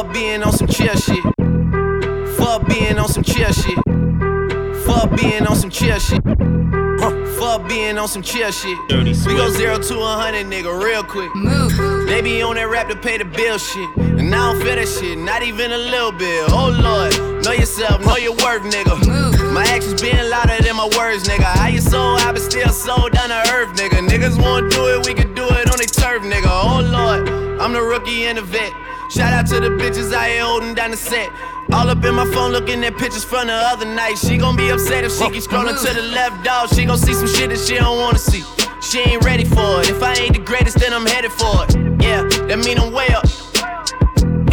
Fuck being on some chill shit. Fuck being on some chill shit. Fuck being on some chill shit. Fuck being on some chill shit. We go zero to a hundred, nigga, real quick. Move. They be on that rap to pay the bill shit. And I don't feel that shit, not even a little bit. Oh lord, know yourself, know your worth, nigga. Move. My actions being louder than my words, nigga. How you so high but still so down to earth, nigga. Niggas wanna do it, we can do it on their turf, nigga. Oh lord, I'm the rookie and the vet. Shout out to the bitches I here holding down the set. All up in my phone looking at pictures from the other night. She gon' be upset if she keeps scrolling to the left, dog. She gon' see some shit that she don't wanna see. She ain't ready for it. If I ain't the greatest, then I'm headed for it. Yeah, that mean I'm way up.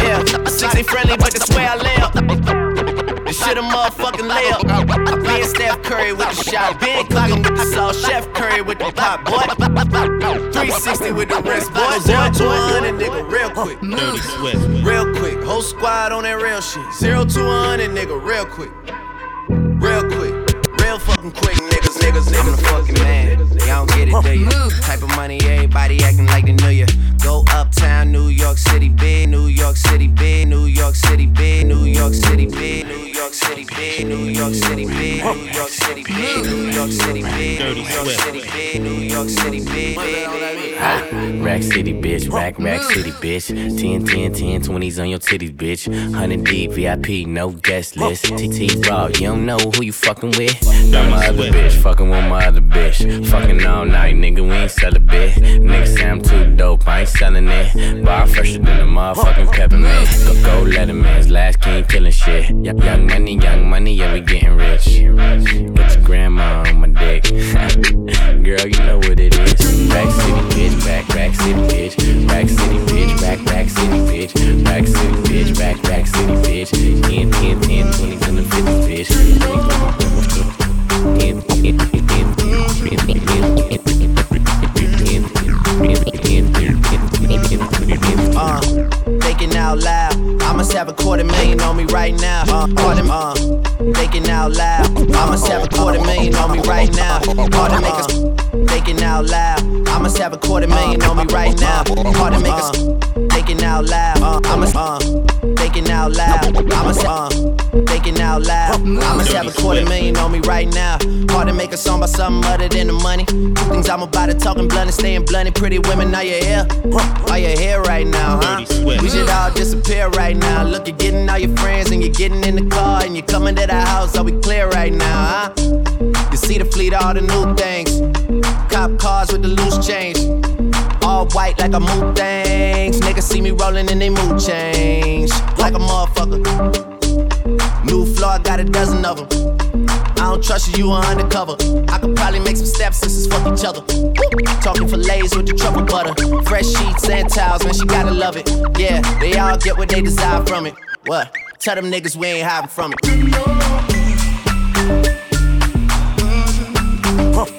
Yeah, I six ain't friendly, but that's where I lay up. This shit a motherfucking layup. Being Steph Curry with the shot, Ben cooking with the sauce, Chef Curry with the pop, boy. 360 with the wrist, boy. Zero to 100, nigga, real quick. Dirty mm. Swift. Real quick, whole squad on that real shit. Zero to 100, nigga, real quick. Real quick, fucking quick, niggas, niggas, niggas. I'm the fucking man. Y'all don't get it, do you? Type of money, everybody acting like they knew ya. Go uptown, New York City, big. New York City, big. New York City, big. New York City, big. New York City, big. New York City, big. New York City, big. New York City, big. New York. City, big. New York City, big. Ah, Rack City, bitch. Rack, rack city, bitch. 10, 10, 10, 20s on your titties, bitch. 100 deep, VIP, no guest list. TT Raw, you don't know who you fucking with. Got my other bitch, fucking with my other bitch. Fucking all night, nigga, we ain't sell a bit. Nigga say I'm too dope, I ain't selling it. Bar fresher than a motherfucking peppermint. Go, go, Letterman's last king killing shit. Young money, young money, yeah, we getting rich. A quarter million on me right now. All them niggas thinking out loud. Uh, I must, uh, thinking out loud. I must, uh, thinking out loud. I must have a quarter million on me right now. Hard to make a song about something other than the money. Two things I'm about to talking blunt and staying blunt. Pretty women, are you here? Are you here right now, huh? We should all disappear right now. Look, you're getting all your friends and you're getting in the car and you're coming to the house. Are we clear right now, huh? You see the fleet, all the new things. Cop cars with the loose change. All white like a mood things. Niggas see me rolling and they mood change. Like a motherfucker. New floor, I got a dozen of them. I don't trust you, you are undercover. I could probably make some stepsisters fuck each other. Talking fillets with the truffle butter. Fresh sheets and towels, man, she gotta love it. Yeah, they all get what they desire from it. What? Tell them niggas we ain't hiding from it. Dirty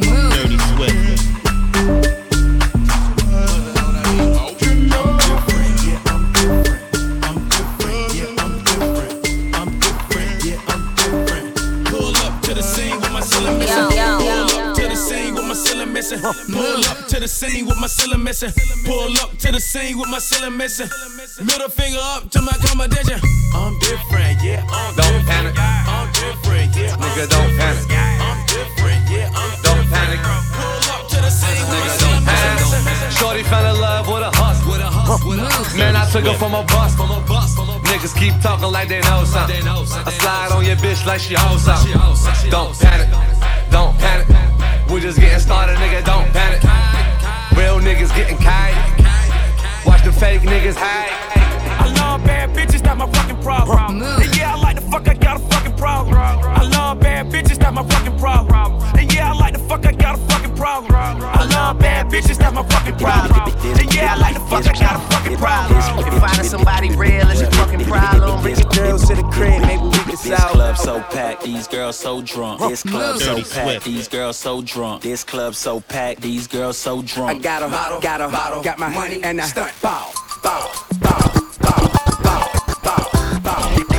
missing. Pull up to the scene with my ceiling missing. Pull up to the scene with my ceiling missing. Middle finger up to my competition. I'm different, yeah. I'm Don't different. panic. I'm different, yeah. I'm Nigga, don't panic. I'm different, yeah. I'm Don't panic. Pull up to the scene with my Nigga, ceiling don't panic. missing. Shorty fell in love with a hustle. With a hustle, with a hustle. Man, I took her from a bus. From a bus, from a bus. Niggas keep talking like they know something. They know something. I slide on your bitch like she hoes up. She hoes up, she Don't panic. Don't panic. We just getting started, nigga. Don't panic. Real niggas getting kite. Watch the fake niggas hide. I love bad bitches, that's my fucking problem. And yeah, I like the fuck, I got a fucking problem. I love bad bitches, that's my fucking problem. And yeah, I like the fuck, I got a fucking problem. I love bad bitches, that's my fucking problem. And yeah, I like the fuck, I got a fucking problem. If finding somebody real is your fucking problem, bring your girls to the crib, maybe we can This club so packed, these girls so drunk. This club so packed, these girls so drunk. This club so packed, these girls so I drunk. got a bottle, got a bottle, got my money and I stunt. Bow, bow, bow, bow, bow, bow, bow,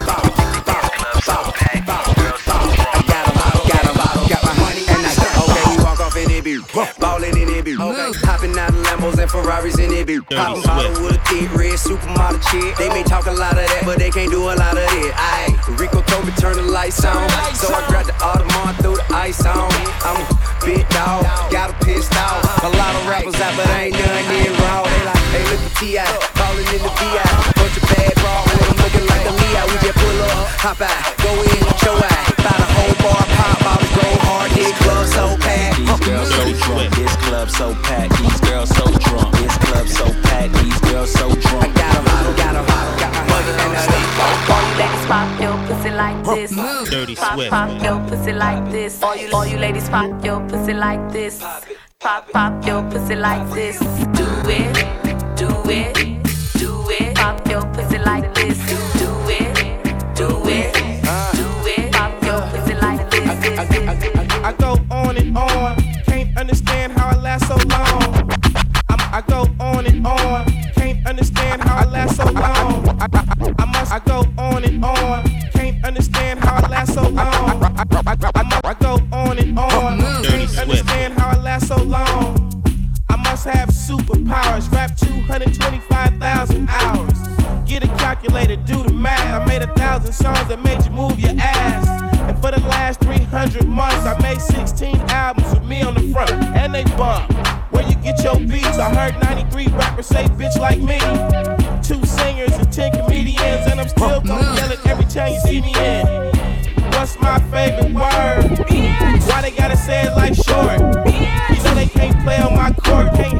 ballin' in it, okay. Hopping out of Lambos and Ferraris. In it, bitch. Poppin' bottle with a thick red supermodel chick. They may talk a lot of that, but they can't do a lot of it. Aye, Rico told me turn the lights on, so I grabbed the Audemars, threw the ice on. I'm a big dog, got a pissed off. A lot of rappers out, but ain't none near raw. They like, hey, look at T.I. Ballin' in the VI. Bunch of bad with them looking like a Leo. We just pull up, hop out, go in, show out. By the whole bar, pop bottles, go hard, this club so packed. These girls so drunk, this club so packed. These girls so drunk, this club so packed. These girls so drunk. I got drunk. got 'em, I got 'em, got my money and I All you ladies pop your pussy like this. Dirty Pop, Swift. pop your pussy like this. All you, all you ladies pop your pussy like this. Pop, pop your pussy like this. Do it, do it, superpowers, rap 225,000 hours. Get a calculator, do the math. I made a thousand songs that made you move your ass. And for the last 300 months, I made 16 albums with me on the front, and they bump. Where you get your beats? I heard 93 rappers say bitch like me. Two singers and 10 comedians, and I'm still gonna yell it every time you see me in. What's my favorite word? Why they gotta say it like short? You know they can't play on my court, can't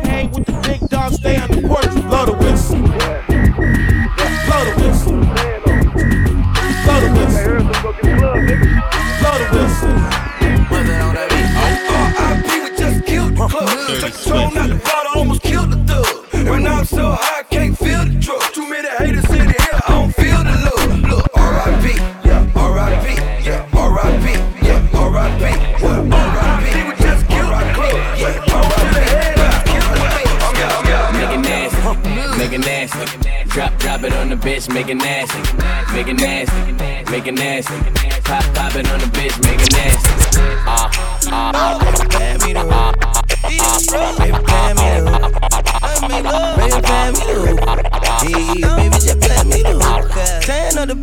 bitch, make it nasty, make it nasty, make it nasty. Pop, pop it on the bitch, make it nasty. Ah, ah, ah, Baby, me the hook. Baby, play me the hook. Yeah, baby, just play me the the.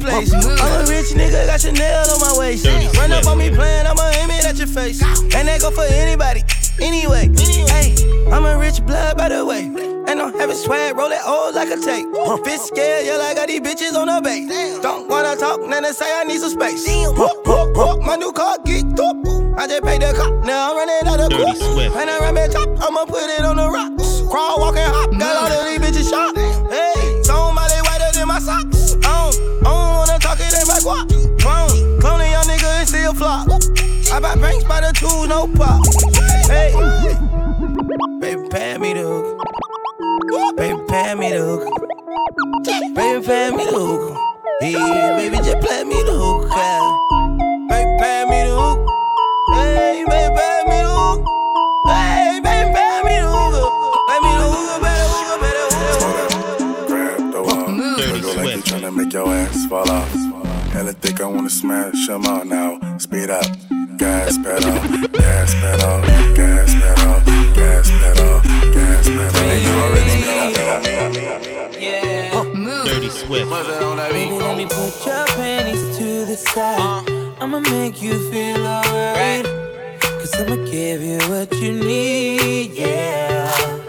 I'm a rich nigga, got Chanel on my waist. Run up on me playing, I'ma aim it at your face. And that go for anybody. Anyway, hey, I'm a rich blood by the way. And I'm having swag, roll it old like a tape. Bitch scared, yeah, like I got these bitches on the base. Don't wanna talk, then they say I need some space. Whoop, whoop, whoop, my new car geeked up. I just paid the cop, now I'm running out of Dirty court. Swift. And I run back top, I'ma put it on the rocks. Crawl, walk, and hop, got all of these bitches shot. Hey, somebody whiter than my socks. I don't, I don't wanna talk it ain't my guap. Clone, clone a young nigga and still flop. I buy banks by the two, no pop. Baby, pay me the hook. Baby, pay me the hook. Hey, baby, just play me the hook. yeah. Baby, pay me the hook. Hey, baby, pay me the hook. Hey, baby, pay me the hook. Pay me the hook, better hook, better hook. Grab the wall. Mm. Dirty Go like you Swift. tryna make your ass fall off. Hella thick, I wanna smash 'em out now. Speed up. Gas pedal, gas pedal, gas pedal, gas pedal, gas pedal. You already know that. Dirty Swift. Baby, let me put your panties to the side. Uh. I'ma make you feel alright. Cause I'ma give you what you need, yeah.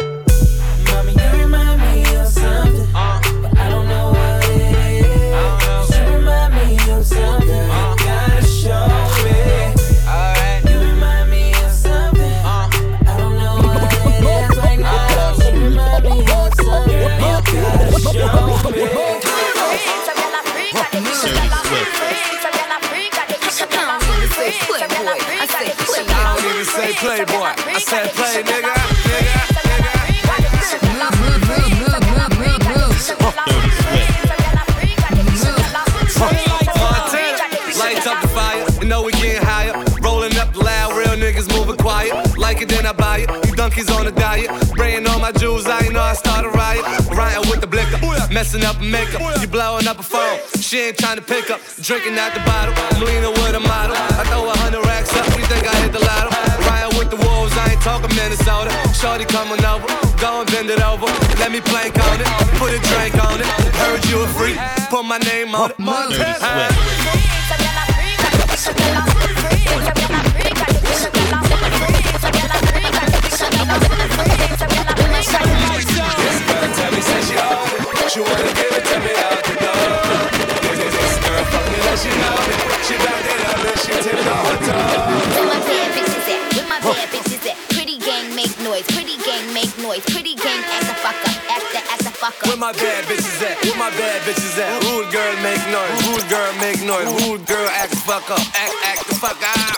My jewels, I ain't know I start a riot. Riding with the blicker, messing up makeup. You blowing up a phone. She ain't trying to pick up. Drinking out the bottle. I'm leaning with a model. I throw a hundred racks up. You think I hit the lotto? Riding with the wolves, I ain't talking Minnesota. Shorty coming over, go and bend it over. Let me plank on it, put a drink on it. Heard you a freak, put my name on it. Montana. Tell She wanna give it to me out the door. This girl fuck me like she know it. She back it up and she tip it on Where my bad bitches at? Where my bad bitches at? Pretty gang make noise, pretty gang make noise, pretty gang act the fuck up, act the act the fuck Where my bad bitches at? Where my bad bitches at? Rude girl make noise. Rude girl make noise. Rude girl act the fuck up. Act act the fuck up.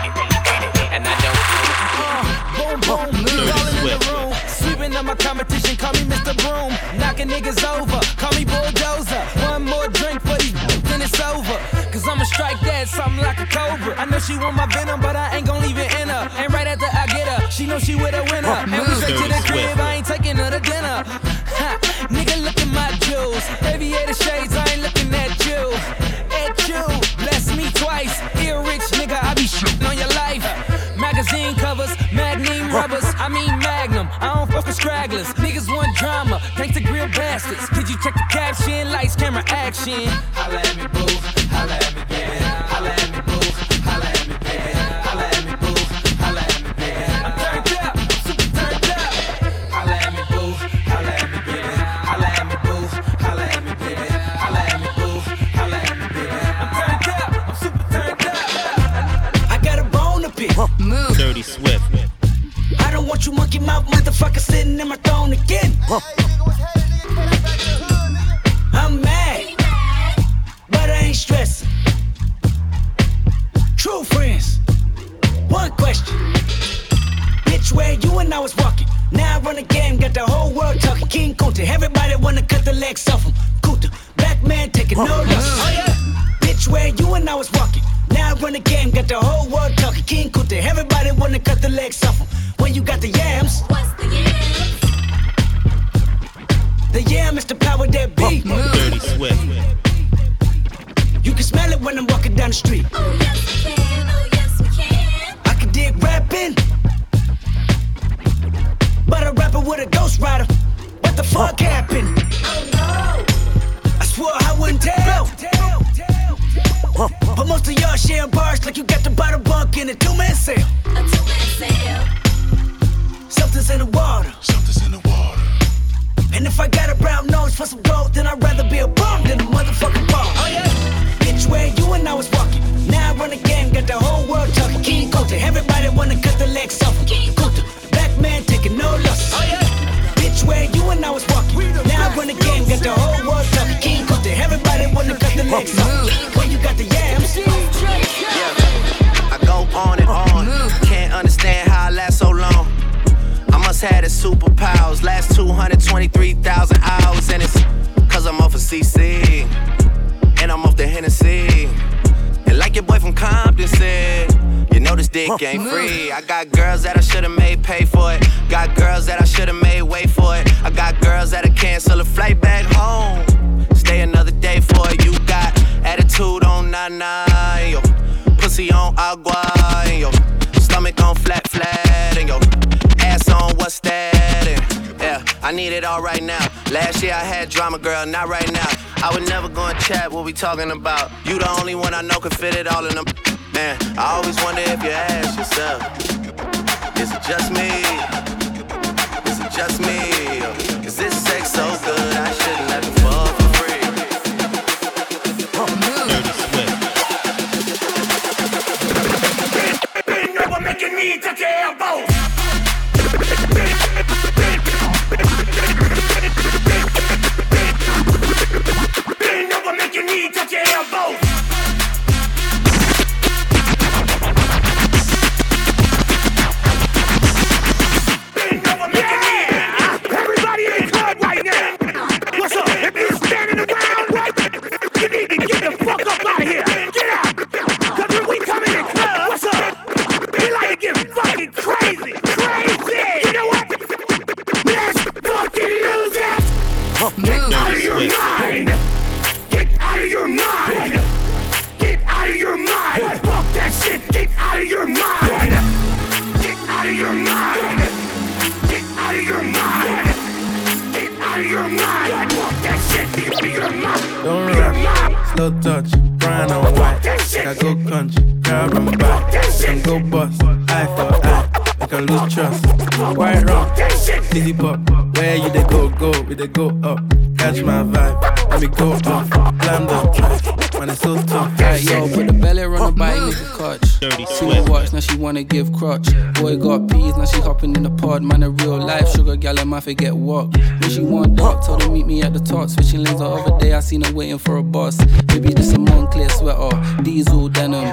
Competition, call me Mr. Broom. Knocking niggas over, call me Bulldozer. One more drink for these then it's over. Cause I'ma strike that something like a cobra. I know she want my venom, but I ain't gon' leave it in her. And right after I get her, she know she with a winner. And we straight to the crib, I ain't taking her to dinner. Ha, nigga, look at my jewels. Aviator shades, I ain't looking at you. At you, bless me twice. Ear rich, nigga, I be shitting on your life. Magazine covers, magnum rubbers, I mean. I don't fuck with stragglers. Niggas want drama, thanks to grill bastards. Could you check the caption? Lights, camera, action. Holla at me, boo. Holla at me, baby. True friends, one question. Bitch, where you and I was walking. Now I run a game, got the whole world talking. King Kunta, everybody wanna cut the legs off him. Kunta, black man taking no loss. Oh yeah. Bitch, where you and I was walking. Now I run the game, got the whole world talking. King Kunta, everybody wanna cut the legs off him. When you got the yams. What's the yams? The yam is the power that beat. Dirty Swift. You can smell it when I'm walking down the street. Oh yes we can, oh yes we can. I can dig rapping, but a rapper with a ghost rider. What the fuck happened? Oh no! I swore I wouldn't tell. But most of y'all share bars like you got to buy the bunk in a two-man sale. A two-man sale. Something's in the water. Something's in the water. And if I got a brown nose for some gold, then I'd rather be a bum than a motherfucking bum. Oh yeah. Bitch, where you and I was walking. Now I run the game, got the whole world talking. King Kunta, everybody wanna cut the legs off. him. King Kunta, black man taking no losses. Oh yeah. Bitch, where you and I was walking. Now I run the game, got the whole world talking. King Kunta, everybody wanna cut the legs off. him. When you got the yams. I go on and on. Must have superpowers. Last 223,000 hours, and it's cause I'm off of CC. And I'm off the Hennessy. And like your boy from Compton said, you know this dick ain't free. I got girls that I should've made pay for it. Got girls that I should've made wait for it. I got girls that'll cancel a flight back home. Stay another day for it. You got attitude on nine yo. Pussy on agua, yo. Stomach on flat, flat, and yo. Ass on what's that? And yeah, I need it all right now. Last year I had drama, girl, not right now. I would never go and chat what we talking about. You the only one I know can fit it all in them. Man, I always wonder if you ask yourself, is it just me? Is it just me? Is this sex so good wanna give crutch. Boy got peas, now she hopping in the pod. Man, a real life sugar gal, I might forget what. When she want dark, told her meet me at the top. Switching lanes the other day, I seen her waiting for a bus. Maybe just a Moncler sweater, diesel denim.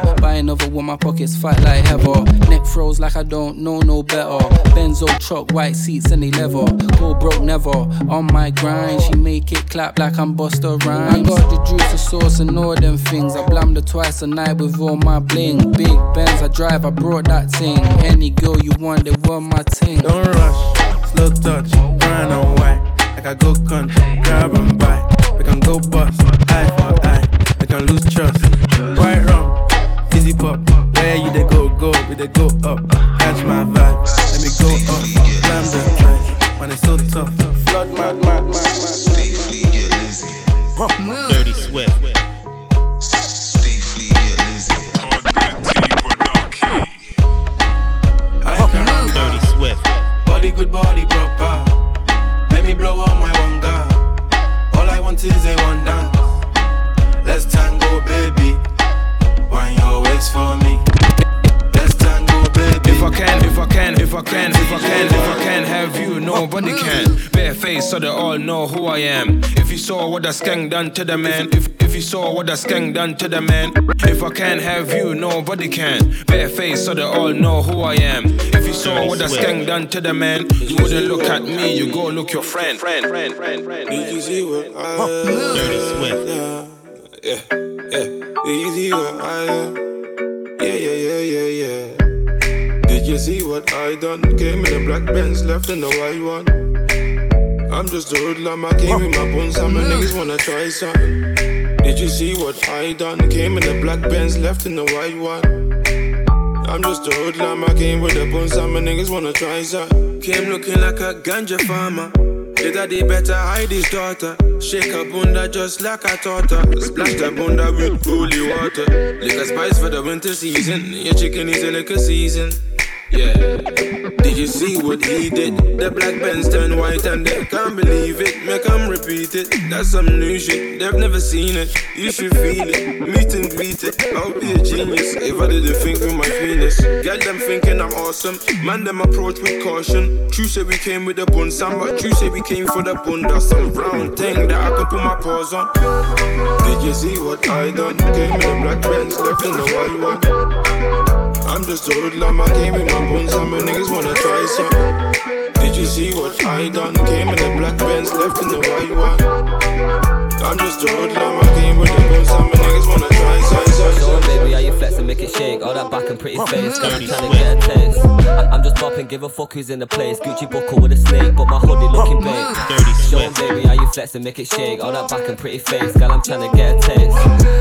Another one, my pockets fat like heather. Neck froze like I don't know no better. Benzo truck, white seats and they leather. Go broke never. On my grind, she make it clap like I'm Busta Rhymes. I got the juice, the sauce, and all them things. I blammed her twice a night with all my bling. Big Benz, I drive, I brought that thing. Any girl you want, they want my ting. Don't rush, slow touch, brown on white. Like I go country, grab and buy. We can go bust, eye for eye. We can lose trust. Quite wrong, easy pop. Where you they go, go, we they go up. Catch my vibe, let me go up. Climb the track, man it's so tough. Flood mad, mad, mad, mad. Dirty Swift. Dirty Swift. Body good, body proper. Let me blow on my one gun. All I want is a one dance. Let's tango, baby. Wind for me. Let's tango, baby. If I can, if I can, if I can, if I can, if I can have you, nobody can. Bare face so they all know who I am. If you saw what the skank done to the man, if if you saw what the skank done to the man, if I can't have you, nobody can. Bare face so they all know who I am. If you saw what the skank done to the man, you wouldn't look at me, you go look your friend. friend, friend, friend, friend. Did you see what I Dirty Swift. Yeah, yeah. Did you see what I Yeah, yeah, yeah, yeah, yeah. Did you see what I done? Came in a black Benz, left in the white one. I'm just a hoodlum, I came with my bones, and my niggas wanna try something. Did you see what I done? Came in a black Benz, left in the white one. I'm just a hoodlum, I came with the bones, and my niggas wanna try something. Came looking like a ganja farmer. The daddy better hide his daughter. Shake her bunda just like a her. Splash the bunda with holy water. Lick a spice for the winter season. Your chicken is in liquor season. Yeah. Did you see what he did? The black Benz turned white and they can't believe it. Make them repeat it. That's some new shit. They've never seen it. You should feel it. Meet and greet it. I'll be a genius if I didn't think with my penis. Get them thinking I'm awesome. Man, them approach with caution. True say we came with the bun, Sam, but true say we came for the bun. That's some brown thing that I can put my paws on. Did you see what I done? Came in black Benz, left in the white one. I'm just a hoodlum, I came with my bones, and my niggas wanna try some. Did you see what I done? Came in the black Benz, left in the white one. I'm just a hoodlum, I came with the bones, and my niggas wanna try some. Go on, baby, how you flexing, make it shake. All that back and pretty face, girl, I'm trying to get a taste. I- I'm just bopping, give a fuck who's in the place. Gucci buckle with a snake, but my hoodie looking big. Show 'em, baby, how you flex and make it shake. All that back and pretty face, girl, I'm trying to get a taste.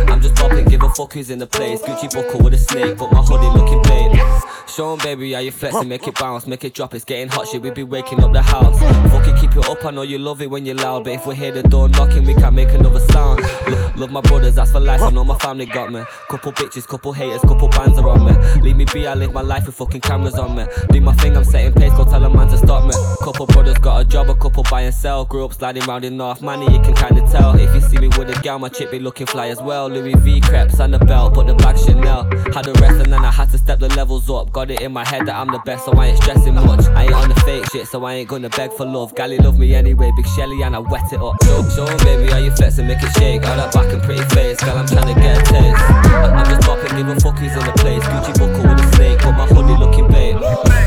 I'm just bopping, give a fuck who's in the place. Gucci buckle with a snake, but my hoodie looking big. Show 'em, baby, how you flex and make it bounce, make it drop. It's getting hot, shit, we be waking up the house. Fuck it, keep it up. I know you love it when you're loud, but if we hear the door knocking, we can't make another sound. Lo- love my brothers, that's for life. I know my family got me. Couple bitches, couple haters, couple bands are on me. Leave me be, I live my life with fucking cameras on me. Do my thing, I'm setting pace, go tell a man to stop me. Couple brothers got a job, a couple buy and sell. Grew up sliding round in North Money, you can kinda tell. If you see me with a gal, my chick be looking fly as well. Louis V crepes and the belt, but the bag Chanel. Had the rest and then I had to step the levels up. Got it in my head that I'm the best, so I ain't stressing much. I ain't on the fake shit, so I ain't gonna beg for love. Gally love me anyway, big Shelly, and I wet it up. Show, 'em, baby, how you flex and make it shake. All that back and pretty face, girl, I'm trying to get a taste. I- I'm just bopping, give a fuck who's in the place. Gucci buckle with a snake, but my hoodie looking babe.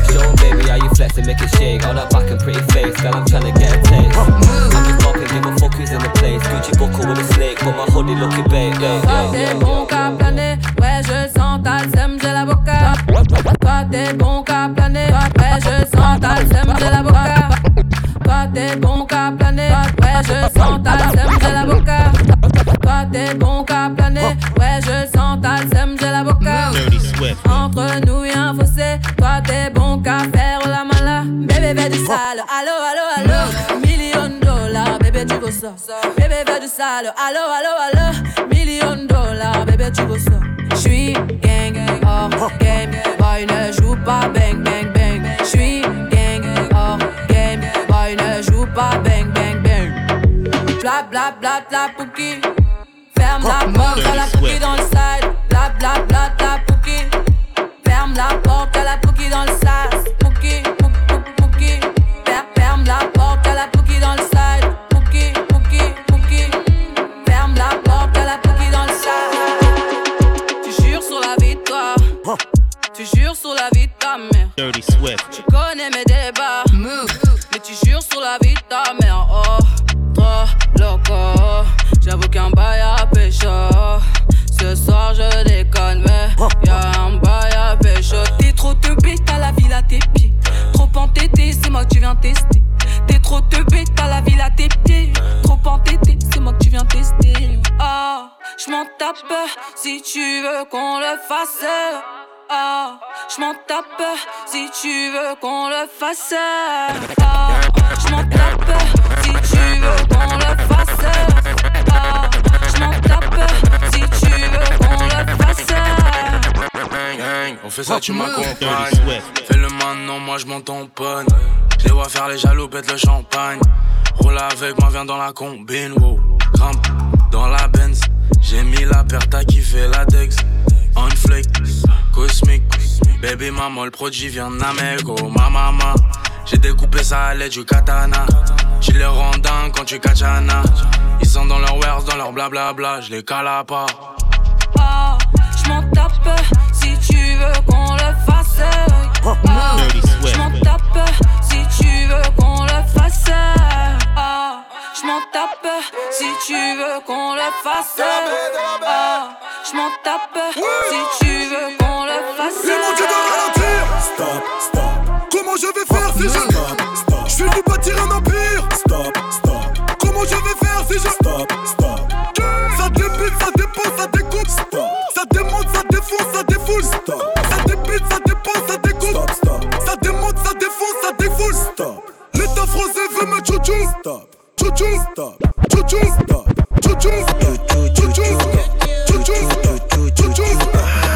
Show baby, how you flex and make it shake. All that back and pretty face, girl, I'm trying to get a taste. I'm just bopping, give a fuck who's in the place. Gucci buckle with a snake, but my hoodie looking babe. babe. bon qu'à planer, ouais je sens le seum, j'ai la boca. Toi t'es bon qu'à planer, ouais je sens t'as le seum, j'ai la boca. Toi t'es bon qu'à planer, ouais je sens t'as le seum, j'ai la boca. Toi t'es bon qu'à planer, ouais je sens t'as le seum, j'ai la boca. Dirty Swift. Entre nous y'a un fossé, toi t'es bon qu'à faire la mala. Bébé fais du sale, allo allo allo. Million de dollars, bébé tu veux ça. Bébé fais du sale, allo allo allo. Million de dollars, bébé tu veux ça. J'suis gang, boy ne joue pas bang bang bang. J'suis gang, hors game, boy ne joue pas bang bang bang. Bla bla bla bla pouki. Ferme la porte à la pouki dans le side. Bla bla bla bla pouki. Ferme la porte à la pouki dans le Tu connais mes débats. Mais tu jures sur la vie de ta mère. Oh, trop loco. J'avoue qu'un bail à pécho. Ce soir je déconne, mais y'a un bail à pécho. T'es trop te bête à la ville à tes pieds. Trop entêté, c'est moi que tu viens tester. T'es trop te bête à la ville à tes pieds. Trop entêté, c'est moi que tu viens tester. Ah, je m'en tape si tu veux qu'on le fasse. Ah, je m'en tape si tu veux qu'on le fasse. Ah, je m'en tape si tu veux qu'on le fasse. Ah, je m'en tape si tu veux qu'on le fasse. On fait ça, tu m'accompagnes. Fais le maintenant, moi je m'en tamponne. Je les vois faire les jaloux, pète le champagne. Roule avec moi, viens dans la combine, wow. Grimpe dans la Benz. J'ai mis la paire, t'as kiffé la Dex. On flake, cosmique. Baby maman, le produit vient oh ma maman. J'ai découpé ça à l'aide du katana. Tu les rends dingues quand tu katana. Ils sont dans leur wares, dans leur blablabla, je les cale à part. Ah, je m'en tape si tu veux qu'on le fasse. Ah, Dirty je m'en tape si tu veux qu'on le fasse. Ah, je m'en tape si tu veux qu'on le fasse. Ah, je m'en tape si tu veux qu'on le fasse. C'est mon dieu de ralentir Stop, stop. Comment je vais faire si je Stop, stop. Je suis venu bâtir un empire. Stop, stop. Comment je vais faire si je Stop, stop. Ça débite, ça dépose, ça découpe Stop. Ça démonte, ça défonce, ça défoule. Stop. Ça débite, ça dépose, ça découpe Stop, stop. Ça démonte, ça défonce, ça défoule. Stop. L'état français veut me chouchou. Stop Chouchou Stop Chouchou Stop Chouchou Stop Chouchou Stop Chouchou Stop Chouchou Stop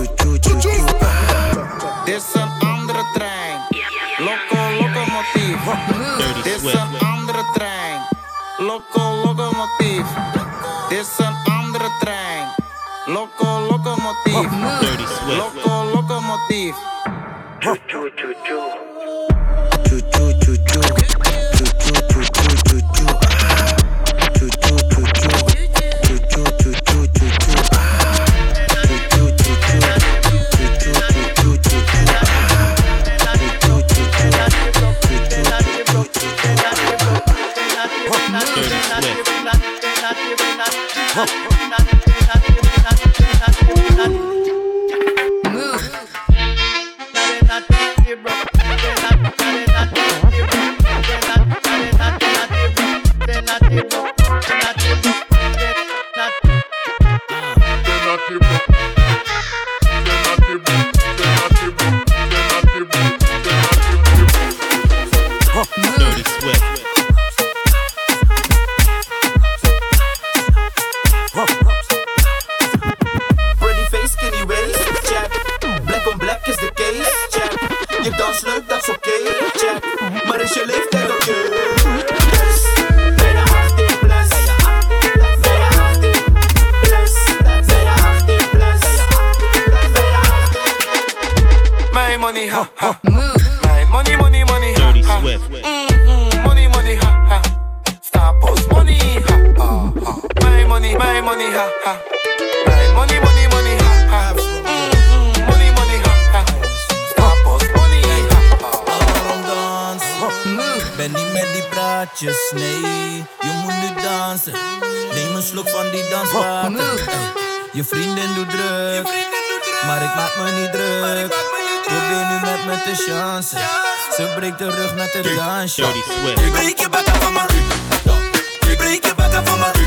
Chouchou Stop Dit is een andere trein. Loco, locomotief. Dit is een andere trein. Loco, locomotief. Dit is een andere trein. Loco, locomotief. Dirty Swift. Loco, locomotief. Dirty Swift. Shorty Swift. Break it back up for my. Break it back up for my.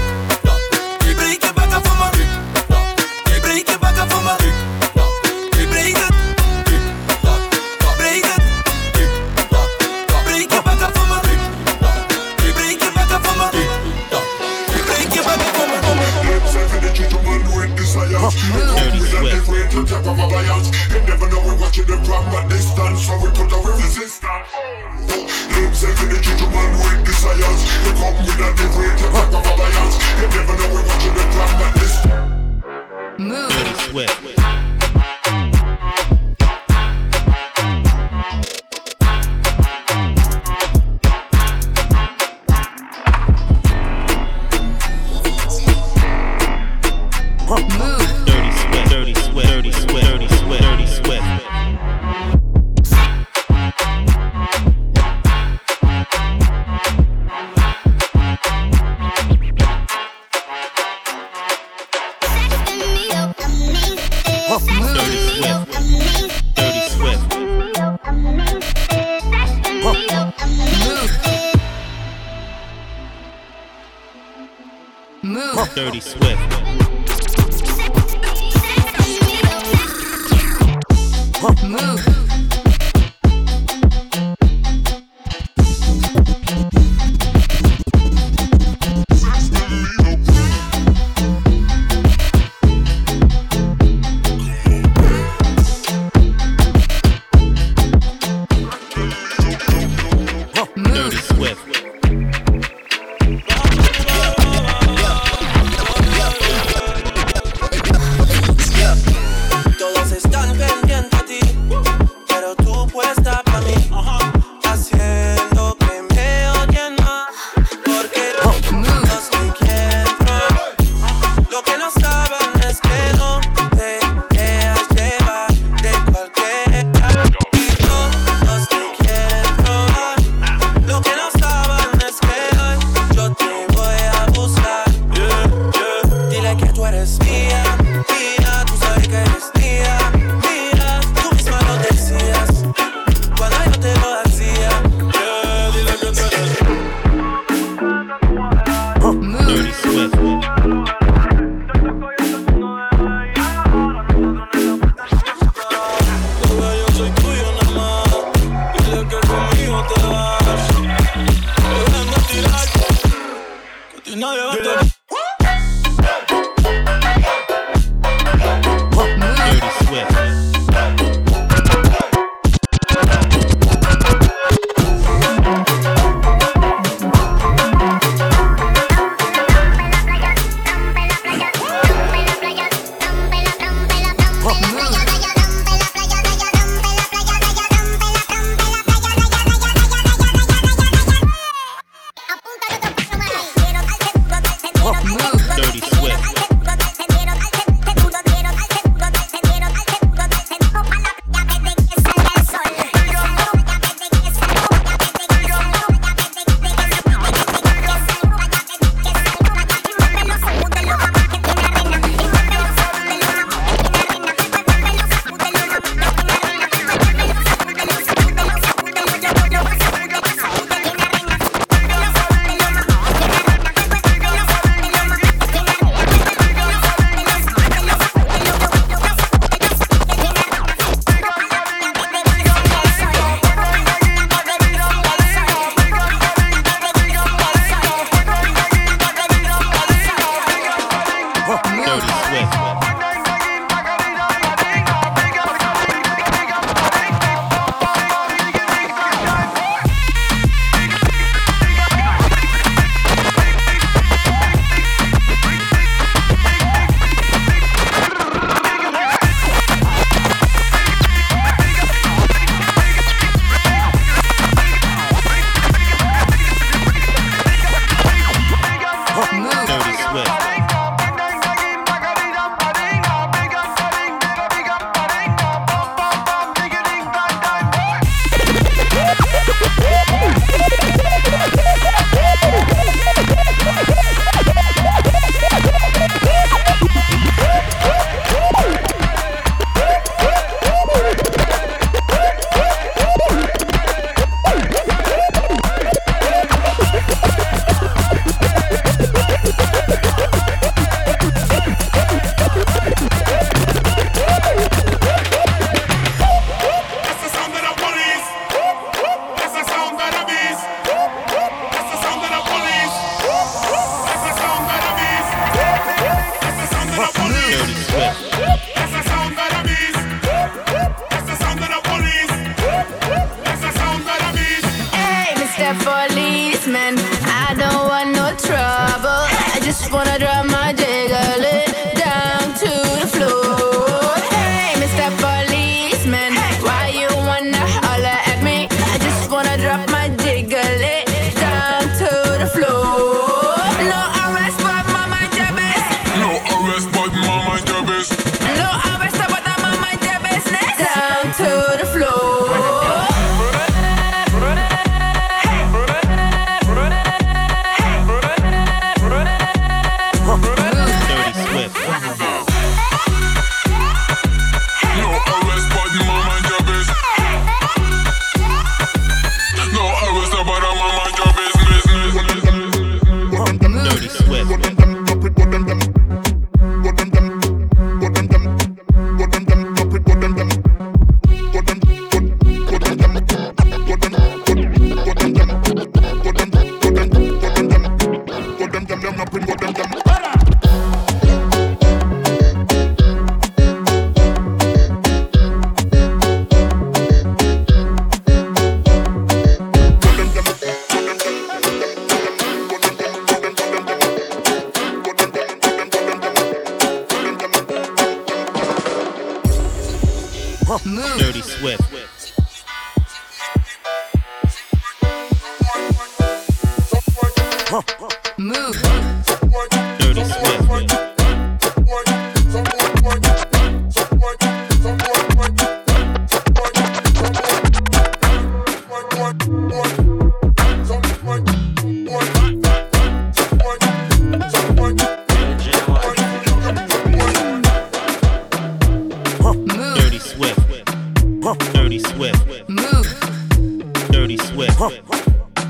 Swift.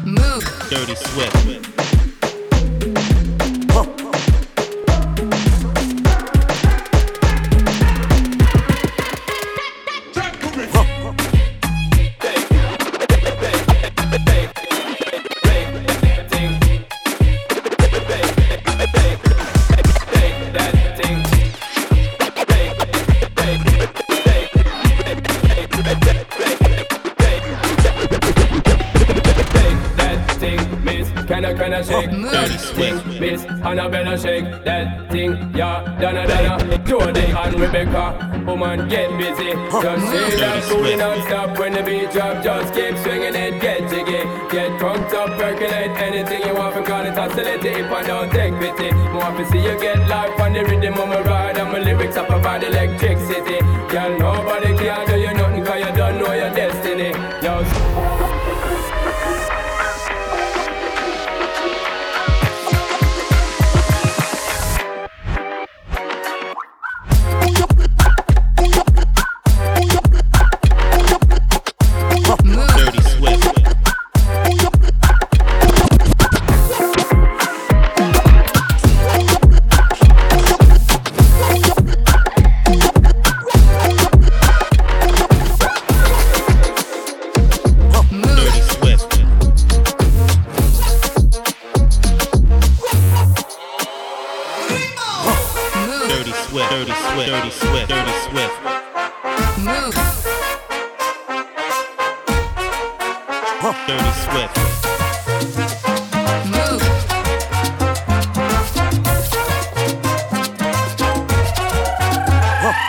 Move. Dirty Swift. Swift. Miss Annabella shake that thing, yeah, Donna Donna, Jody and Rebecca, woman get busy. Just say that booty non-stop when the beat drop, just keep swinging it, get jiggy, get crunked up, percolate anything you want, call it hostility if I don't take pity. More to see you get life on the rhythm of my ride and my lyrics up about electricity. Girl, nobody can do you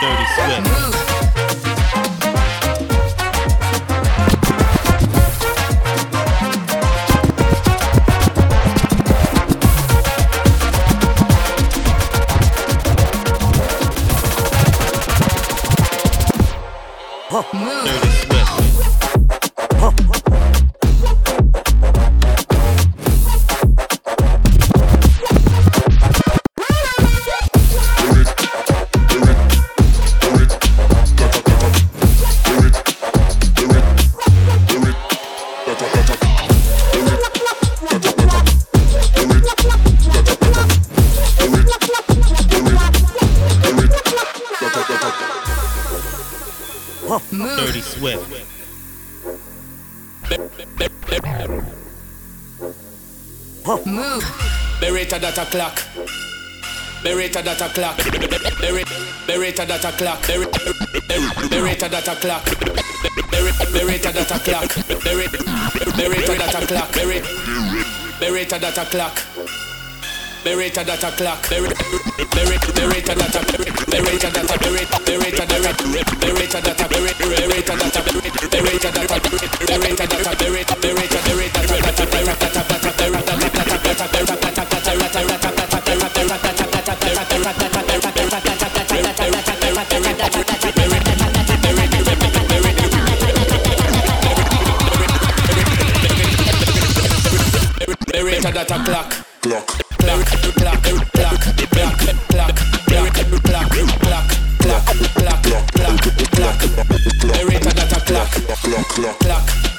Dirty Swift. that a o'clock. Narrator that o'clock. Narrator that o'clock. Narrator that o'clock. Narrator that o'clock. Narrator that o'clock. Narrator that o'clock. Narrator that o'clock. Narrator that o'clock. Narrator that o'clock. Narrator that o'clock. Narrator that o'clock. Narrator that o'clock. Narrator that o'clock. Narrator that o'clock. clac, clac, clac.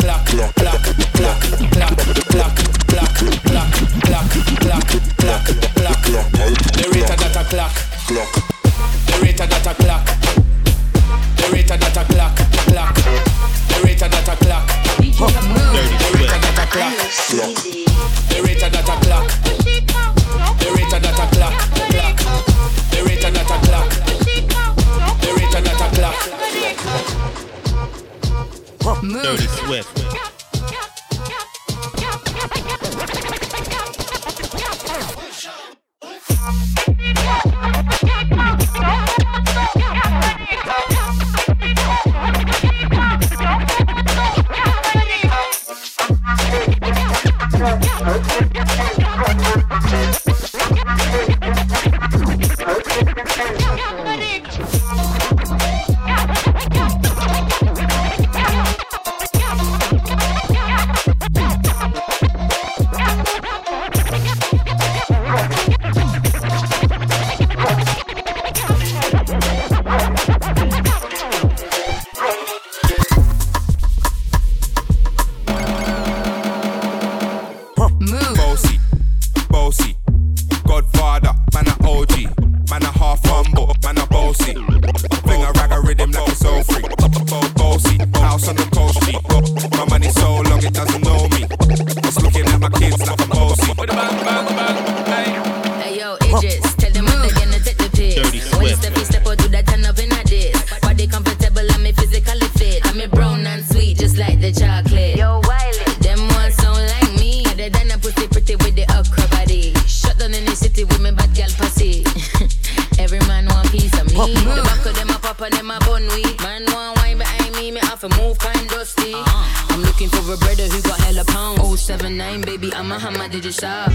digit sub.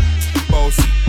Bossy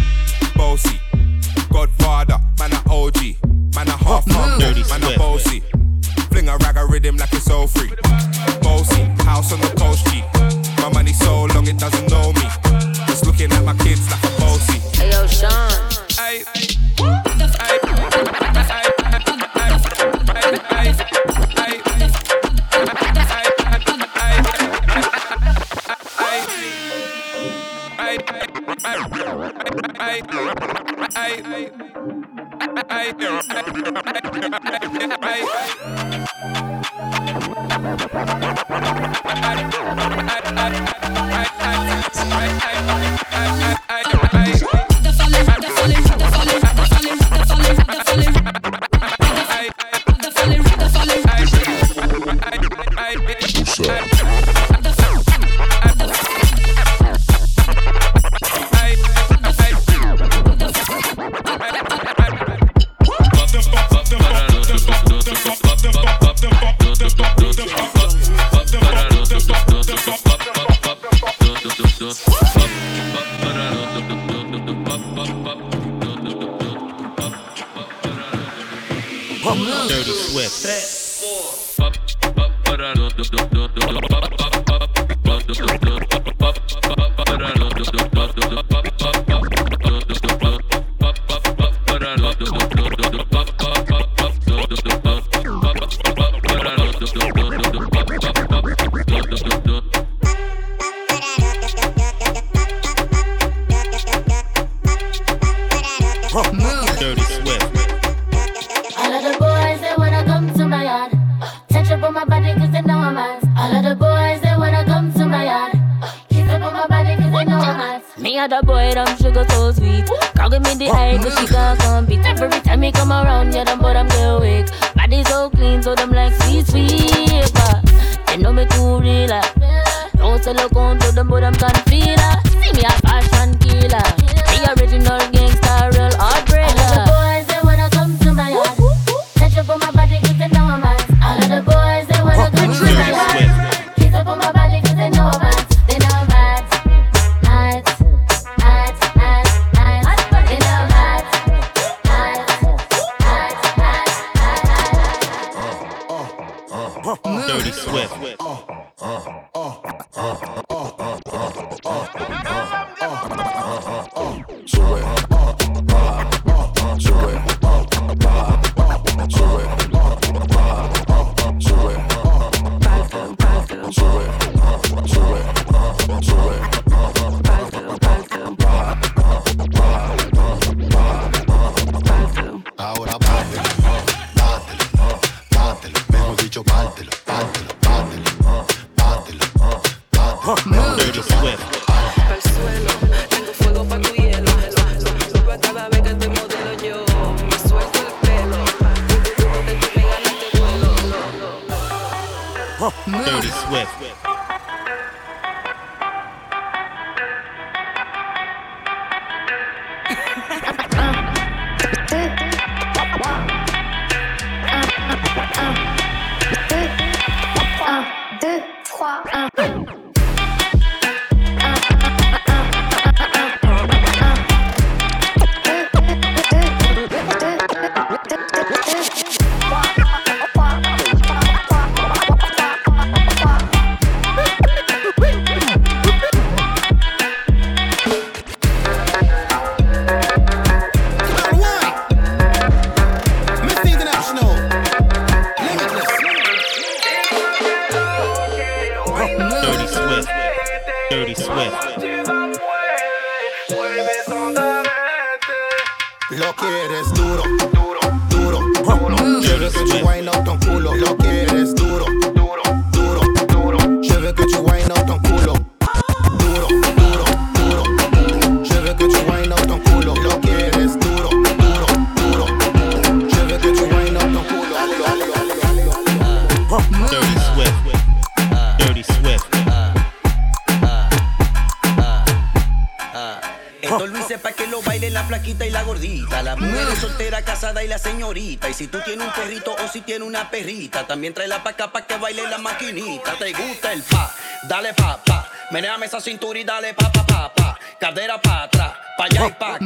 También trae la paca pa' que baile la maquinita. ¿Te gusta el pa? Dale pa, pa. Meneame esa cintura y dale pa, pa, pa, pa. Cadera pa' atrás, pa' allá y pa'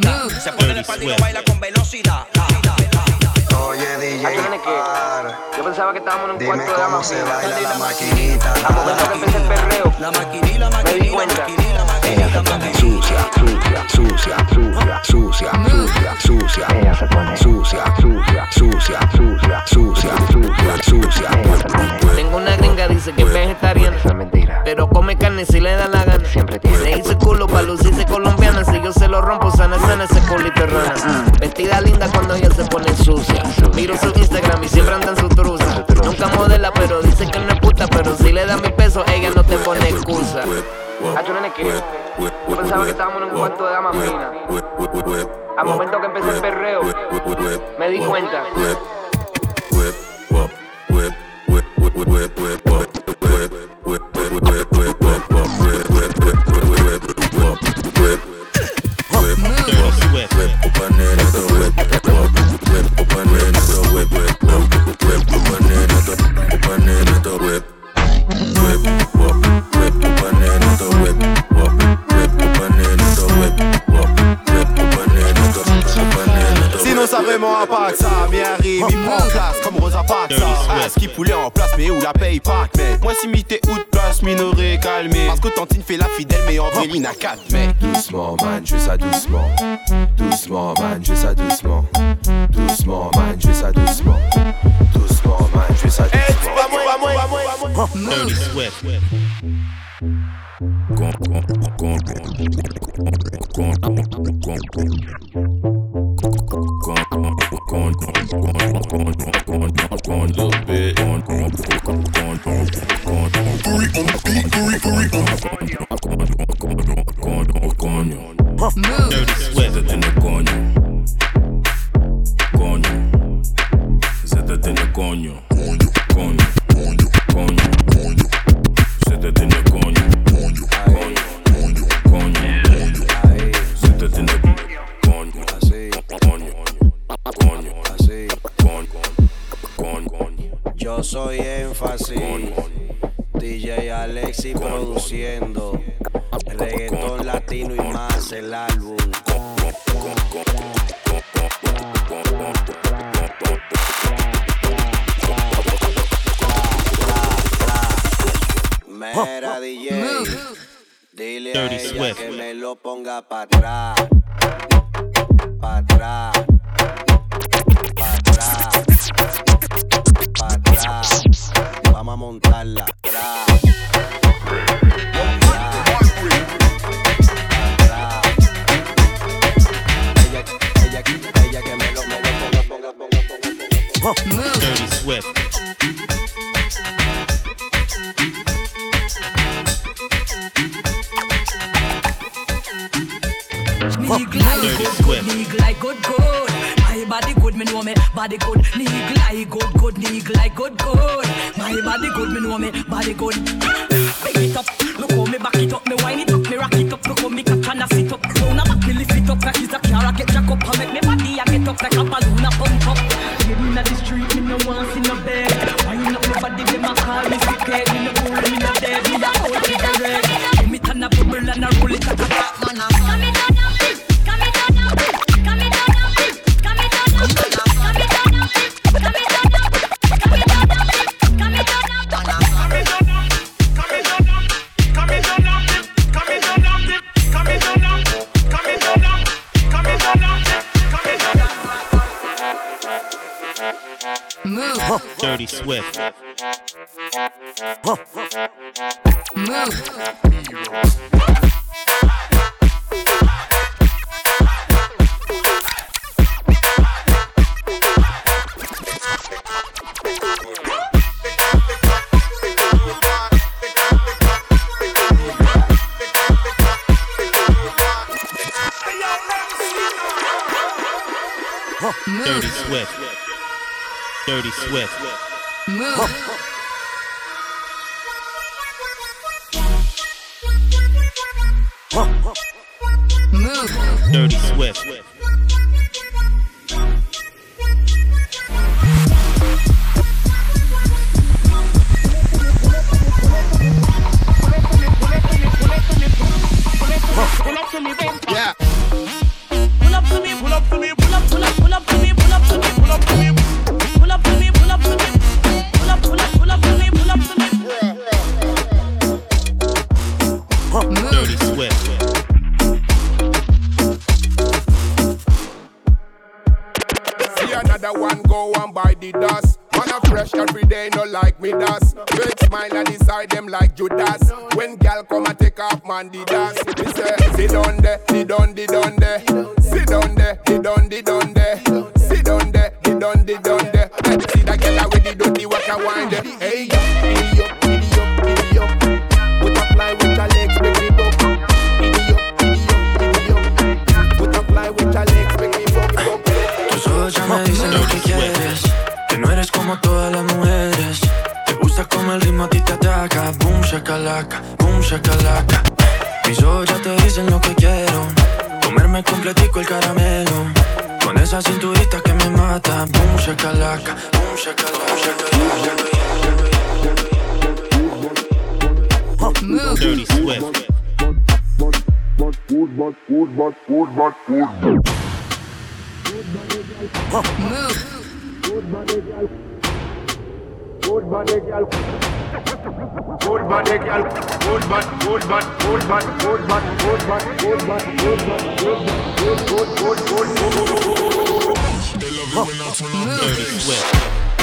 Se pone el partido, baila con velocidad. Oye, DJ. Ah, Yo pensaba que estábamos en un Dime cuarto de cómo se baila la maquinita. Ah, que empecé el perreo. La maquinita, la maquinita, la maquinita, la maquinita. Sucia, sucia, sucia, sucia. coño, coño, coño, coño. Se te tiene coño, coño, coño, coño, coño. Se te tiene coño, coño, coño, coño, coño. Yo soy énfasis. DJ Alexi produciendo reggaetón latino y más el Dirty Swift. Swift. lo que quieres. Que no eres como todas las mujeres. Te gusta como el ritmo a ti te ataca. Boom, shakalaka, boom, shakalaka. Mis ojos ya te dicen lo que quiero. Comerme completico el caramelo. Con esa cinturita que me mata. Boom, shakalaka, boom, shakalaka. shakalaka. Dirty Swift. Move. Good body, girl. Good body, girl. Good body, girl. Good body, good body, good body, good body, good body, good body, good body, good body, good, good, good, good, good, good, good. They love it when I turn on the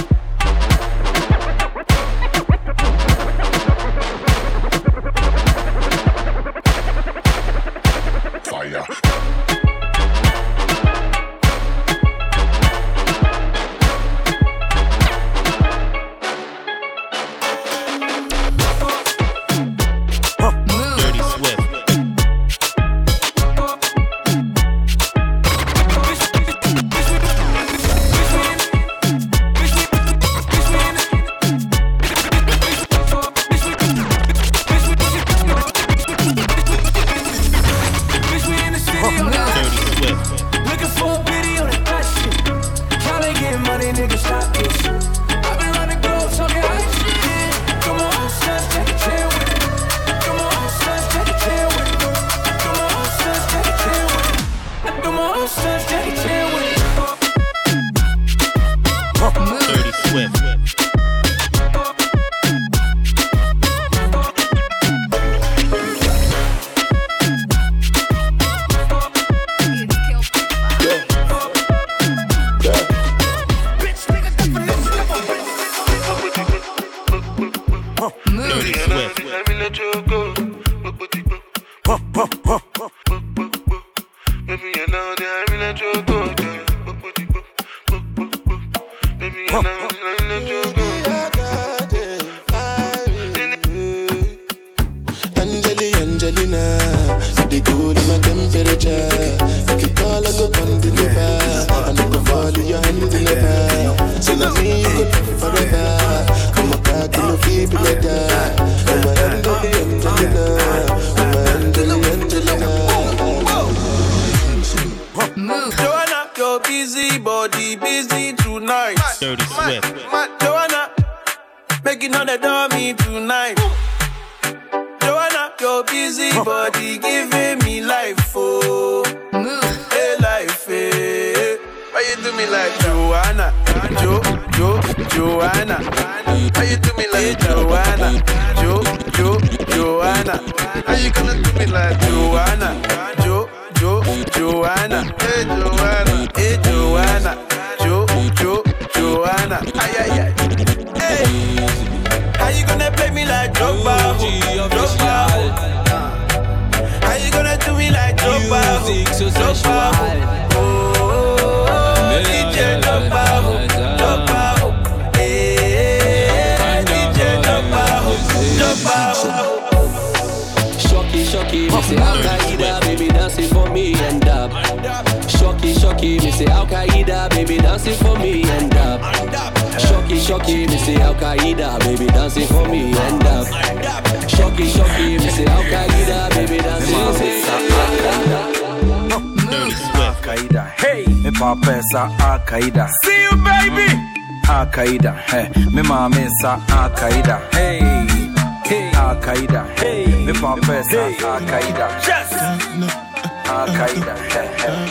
Shocky, shocky, me say Al Qaeda, baby dancing for me and up. Shocky, shocky, me say Al Qaeda, baby dancing for me and up. Shocky, shocky, me say Al Qaeda, baby dancing for me and up. Al-Qaeda, hey, me papa sa Al-Qaeda. See you, baby. Al-Qaeda, hey, me mama sa Al-Qaeda, hey, hey, Al-Qaeda, hey, me papa sa Al-Qaeda. Yes. Al-Qaeda, hey, hey,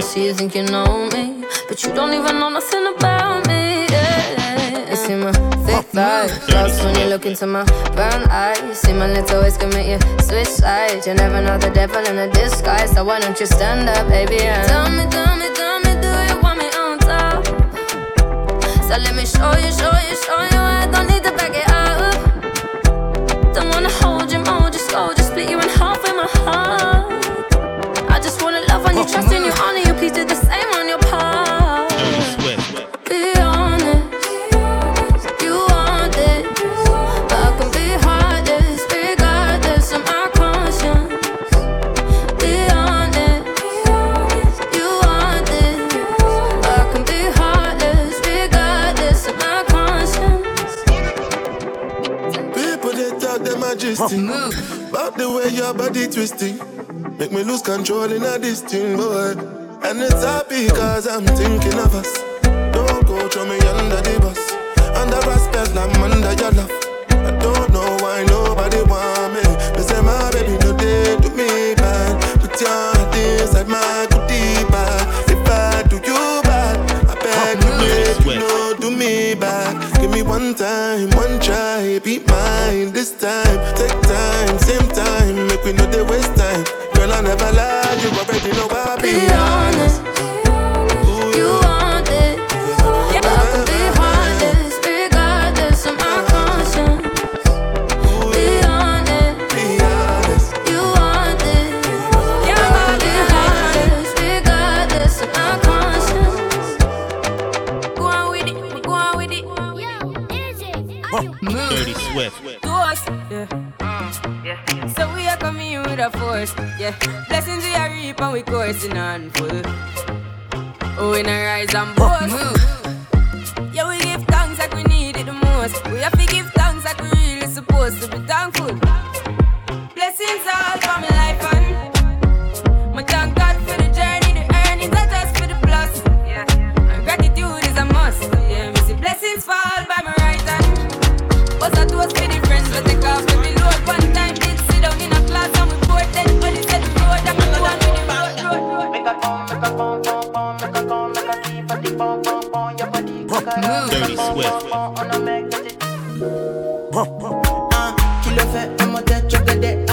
You see, you think you know me, but you don't even know nothing about me. Yeah. You see my thick uh, thighs, lost when you look into my brown eyes. See my little ways make you switch sides. You never know the devil in a disguise, so why don't you stand up, baby? And tell me, tell me, tell me, do you want me on top? So let me show you, show you, show you. I don't need to back it up. Don't wanna hold you more, just go, just split you in half with my heart. I just wanna love on you, oh, trust in you, honor you. Please do the same on your part. Be honest, you want it. I can be heartless, regardless of my conscience. Be honest, you want it. I can be heartless, regardless of my conscience. People they talk them a gisting About the way your body twisting Make me lose control in a this thing, boy And it's happy cause I'm thinking of us. Don't go throw me under the bus. Under respect, I'm under your love. I don't know why nobody want me. They say my baby no they do me bad. Put your heart inside my goodie bag If I do you bad I beg you you no do me bad. Give me one time, one try. Be mine this time. Take time, same time. Make we know they waste time I never lie You already know I be Be honest, you Yeah. Blessings we are reap and we coursing on full. Oh, we not rise and boast. Fẹ́ ọmọ tẹ chokede.